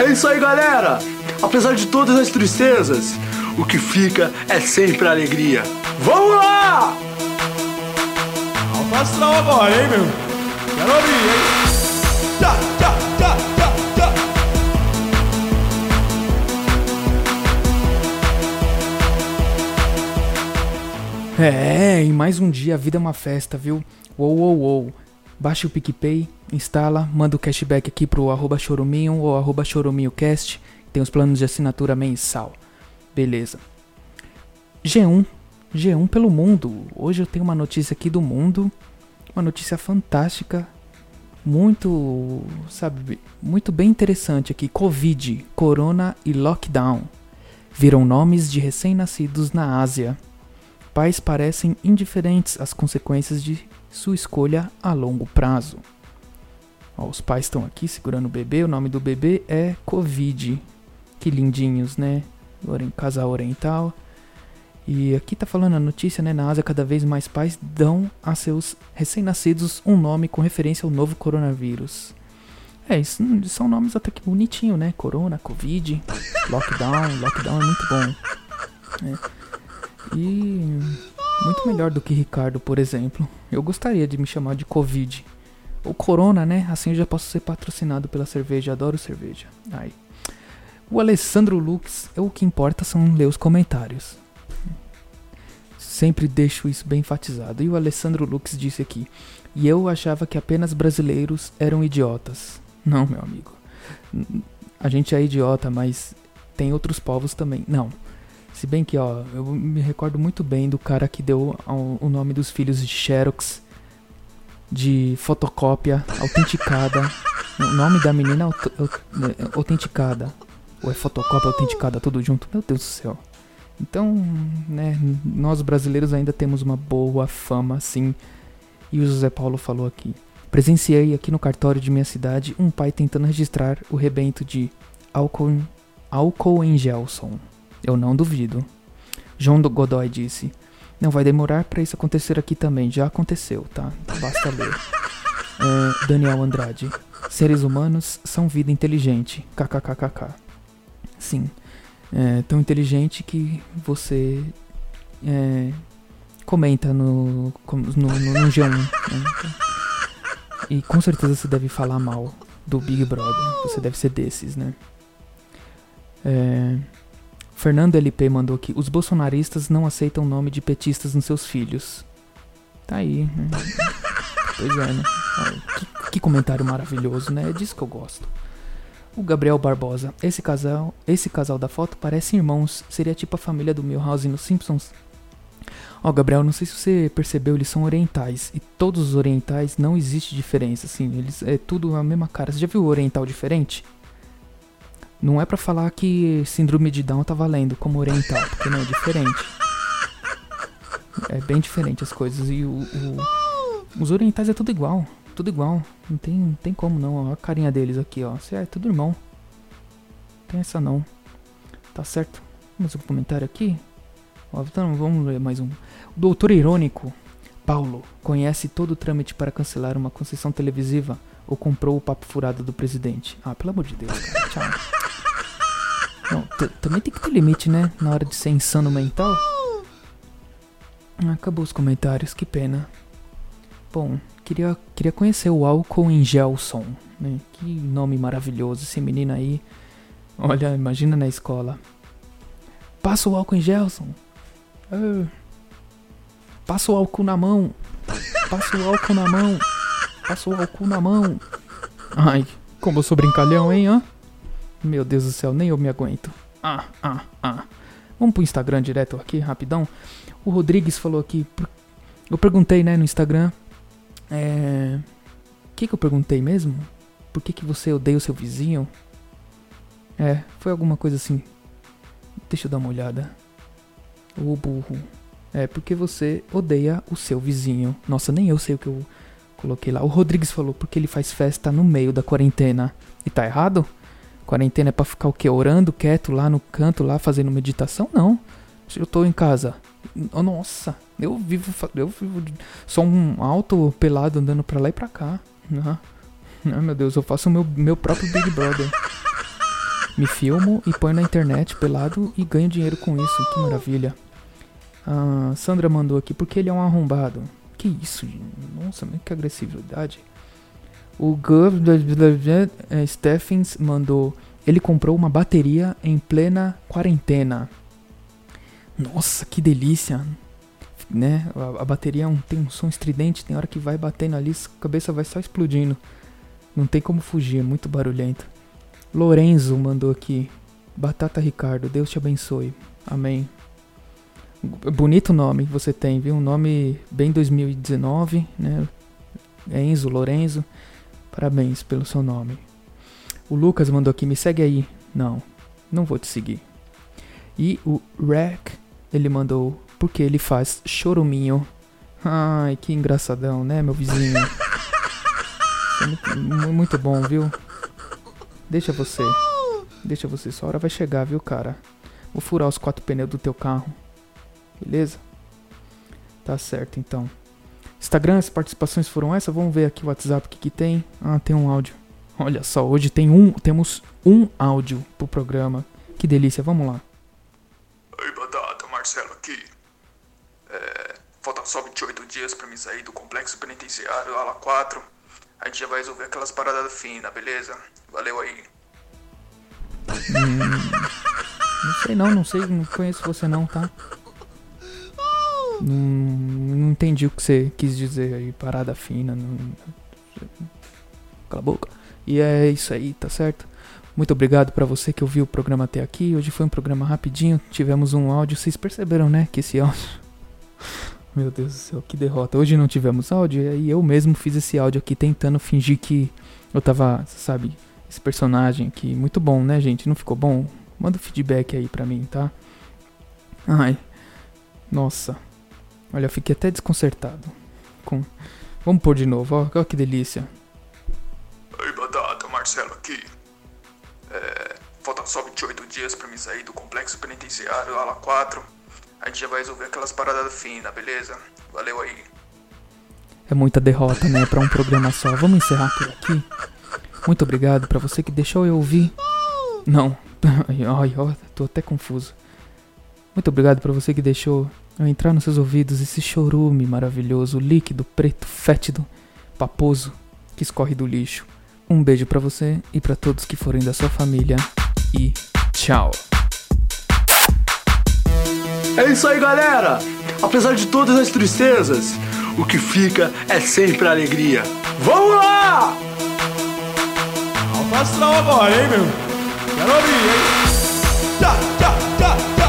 É isso aí, galera! Apesar de todas as tristezas, o que fica é sempre a alegria. Vamos lá! Alto astral agora, hein, meu? Quero abrir, hein? Tchá, tchá, tchá, tchá, tchá. É, e mais um dia a vida é uma festa, viu? Uou, uou, uou. Baixe o PicPay, instala, manda o cashback aqui pro arroba choruminho ou arroba choruminhocast. Tem os planos de assinatura mensal. Beleza. G1. G1 pelo mundo. Hoje eu tenho uma notícia aqui do mundo. Uma notícia fantástica. Muito, sabe, muito bem interessante aqui. Covid, Corona e Lockdown. Viram nomes de recém-nascidos na Ásia. Pais parecem indiferentes às consequências de sua escolha a longo prazo. Ó, os pais estão aqui segurando o bebê. O nome do bebê é Covid. Que lindinhos, né? Casal oriental. E aqui tá falando a notícia, né? Na Ásia, cada vez mais pais dão a seus recém-nascidos um nome com referência ao novo coronavírus. É, isso são nomes até que bonitinho, né? Corona, Covid, Lockdown. Lockdown é muito bom. É. E muito melhor do que Ricardo, por exemplo. Eu gostaria de me chamar de Covid. Ou Corona, né? Assim eu já posso ser patrocinado pela cerveja. Adoro cerveja. Ai. O Alessandro Lux, é o que importa são ler os comentários. Sempre deixo isso bem enfatizado. E o Alessandro Lux disse aqui: E eu achava que apenas brasileiros eram idiotas. Não, meu amigo. A gente é idiota, mas tem outros povos também. Não. Se bem que, ó, eu me recordo muito bem do cara que deu o nome dos filhos de Xerox, de fotocópia autenticada. o nome da menina é autenticada. Ou é fotocópia autenticada, tudo junto. Meu Deus do céu. Então, né, nós brasileiros ainda temos uma boa fama, assim. E o José Paulo falou aqui. Presenciei aqui no cartório de minha cidade um pai tentando registrar o rebento de álcool, álcool em Gelson. Eu não duvido. João do Godoy disse: Não vai demorar pra isso acontecer aqui também. Já aconteceu, tá? Basta ler. É, Daniel Andrade: Seres humanos são vida inteligente. KKKKK. Sim. É tão inteligente que você é, comenta no, no, no, no G1. né? Então, E com certeza você deve falar mal do Big Brother. Você deve ser desses, né? É, Fernando LP mandou aqui: os bolsonaristas não aceitam o nome de petistas nos seus filhos. Tá aí, né? Pois é, né? Olha, Que, que comentário maravilhoso, né? É disso que eu gosto. O Gabriel Barbosa: esse casal, esse casal da foto parece irmãos. Seria tipo a família do Milhouse nos Simpsons. Ó, Gabriel, não sei se você percebeu, eles são orientais. E todos os orientais não existe diferença, assim. Eles é tudo a mesma cara. Você já viu o oriental diferente? Não é pra falar que síndrome de Down tá valendo como oriental, porque não é diferente. É bem diferente as coisas. E o, o- os orientais é tudo igual. Tudo igual. Não tem, não tem como não. Ó, a carinha deles aqui, ó. É tudo irmão. Não tem essa não. Tá certo. Mais um comentário aqui. Ó, então vamos ler mais um. O doutor irônico. Paulo conhece todo o trâmite para cancelar uma concessão televisiva ou comprou o papo furado do presidente? Ah, pelo amor de Deus, cara. Tchau. Não, também tem que ter limite, né? Na hora de ser insano mental. Acabou os comentários, que pena. Bom, queria, queria conhecer o álcool em Gelson, né? Que nome maravilhoso, esse menino aí. Olha, imagina na escola. Passa o álcool em Gelson. Ah. Passa o álcool na mão. Passa o álcool na mão. Passa o álcool na mão. Ai, como eu sou brincalhão, hein, hã? Meu Deus do céu, nem eu me aguento. Ah, ah, ah. Vamos pro Instagram direto aqui, rapidão. O Rodrigues falou aqui. Eu perguntei, né, no Instagram. É. O que, que eu perguntei mesmo? Por que, que você odeia o seu vizinho? É, foi alguma coisa assim. Deixa eu dar uma olhada. Ô burro. É, porque você odeia o seu vizinho. Nossa, nem eu sei o que eu coloquei lá. O Rodrigues falou porque ele faz festa no meio da quarentena. E tá errado? Quarentena é pra ficar o quê? Orando quieto lá no canto, lá fazendo meditação? Não. Se eu tô em casa. Nossa, eu vivo. Eu vivo. Sou um alto pelado andando pra lá e pra cá. Ah, ah, meu Deus, eu faço o meu, meu próprio Big Brother. Me filmo e ponho na internet pelado e ganho dinheiro com isso. Que maravilha. A Sandra mandou aqui, porque ele é um arrombado. Que isso, gente? Nossa, que agressividade. O Gov é, Stephens mandou. Ele comprou uma bateria em plena quarentena. Nossa, que delícia! Né? A, a bateria é tem um som estridente, tem hora que vai batendo ali, a cabeça vai só explodindo. Não tem como fugir, muito barulhento. Lorenzo mandou aqui. Batata Ricardo, Deus te abençoe. Amém. Bonito nome que você tem, viu? Um nome bem 2019, né? Enzo, Lorenzo. Parabéns pelo seu nome. O Lucas mandou aqui, me segue aí. Não, não vou te seguir. E o Rack, ele mandou, porque ele faz choruminho. Ai, que engraçadão, né, meu vizinho? Muito, muito bom, viu? Deixa você. Deixa você, sua hora vai chegar, viu, cara? Vou furar os quatro pneus do teu carro. Beleza? Tá certo, então. Instagram, as participações foram essas. Vamos ver aqui o WhatsApp, o que, que tem. Ah, tem um áudio. Olha só, hoje tem um, temos um áudio pro programa. Que delícia, vamos lá. Oi, Batata, Marcelo aqui. É, faltam só 28 dias pra me sair do complexo penitenciário, ala 4. A gente já vai resolver aquelas paradas finas, beleza? Valeu aí. Hum, não sei não, não sei, não conheço você não, tá? Não, não entendi o que você quis dizer aí, parada fina. Não... Cala a boca. E é isso aí, tá certo? Muito obrigado para você que ouviu o programa até aqui. Hoje foi um programa rapidinho, tivemos um áudio. Vocês perceberam, né? Que esse áudio. Meu Deus do céu, que derrota. Hoje não tivemos áudio, e aí eu mesmo fiz esse áudio aqui tentando fingir que eu tava, sabe, esse personagem aqui. Muito bom, né, gente? Não ficou bom? Manda um feedback aí pra mim, tá? Ai. Nossa. Olha, eu fiquei até desconcertado. Com... Vamos pôr de novo, ó. Olha que delícia. Oi, Batata, Marcelo aqui. É, faltam só 28 dias pra me sair do complexo penitenciário, ala 4. A gente já vai resolver aquelas paradas finas, beleza? Valeu aí. É muita derrota, né, pra um programa só. Vamos encerrar por aqui. Muito obrigado pra você que deixou eu ouvir. Não. Ai, ai, tô até confuso. Muito obrigado pra você que deixou ao entrar nos seus ouvidos esse chorume maravilhoso, líquido, preto, fétido, paposo, que escorre do lixo. Um beijo para você e para todos que forem da sua família e tchau. É isso aí, galera! Apesar de todas as tristezas, o que fica é sempre a alegria. Vamos lá! Alfa agora, hein, meu? Quero abrir, hein? Tchá, tchá, tchá,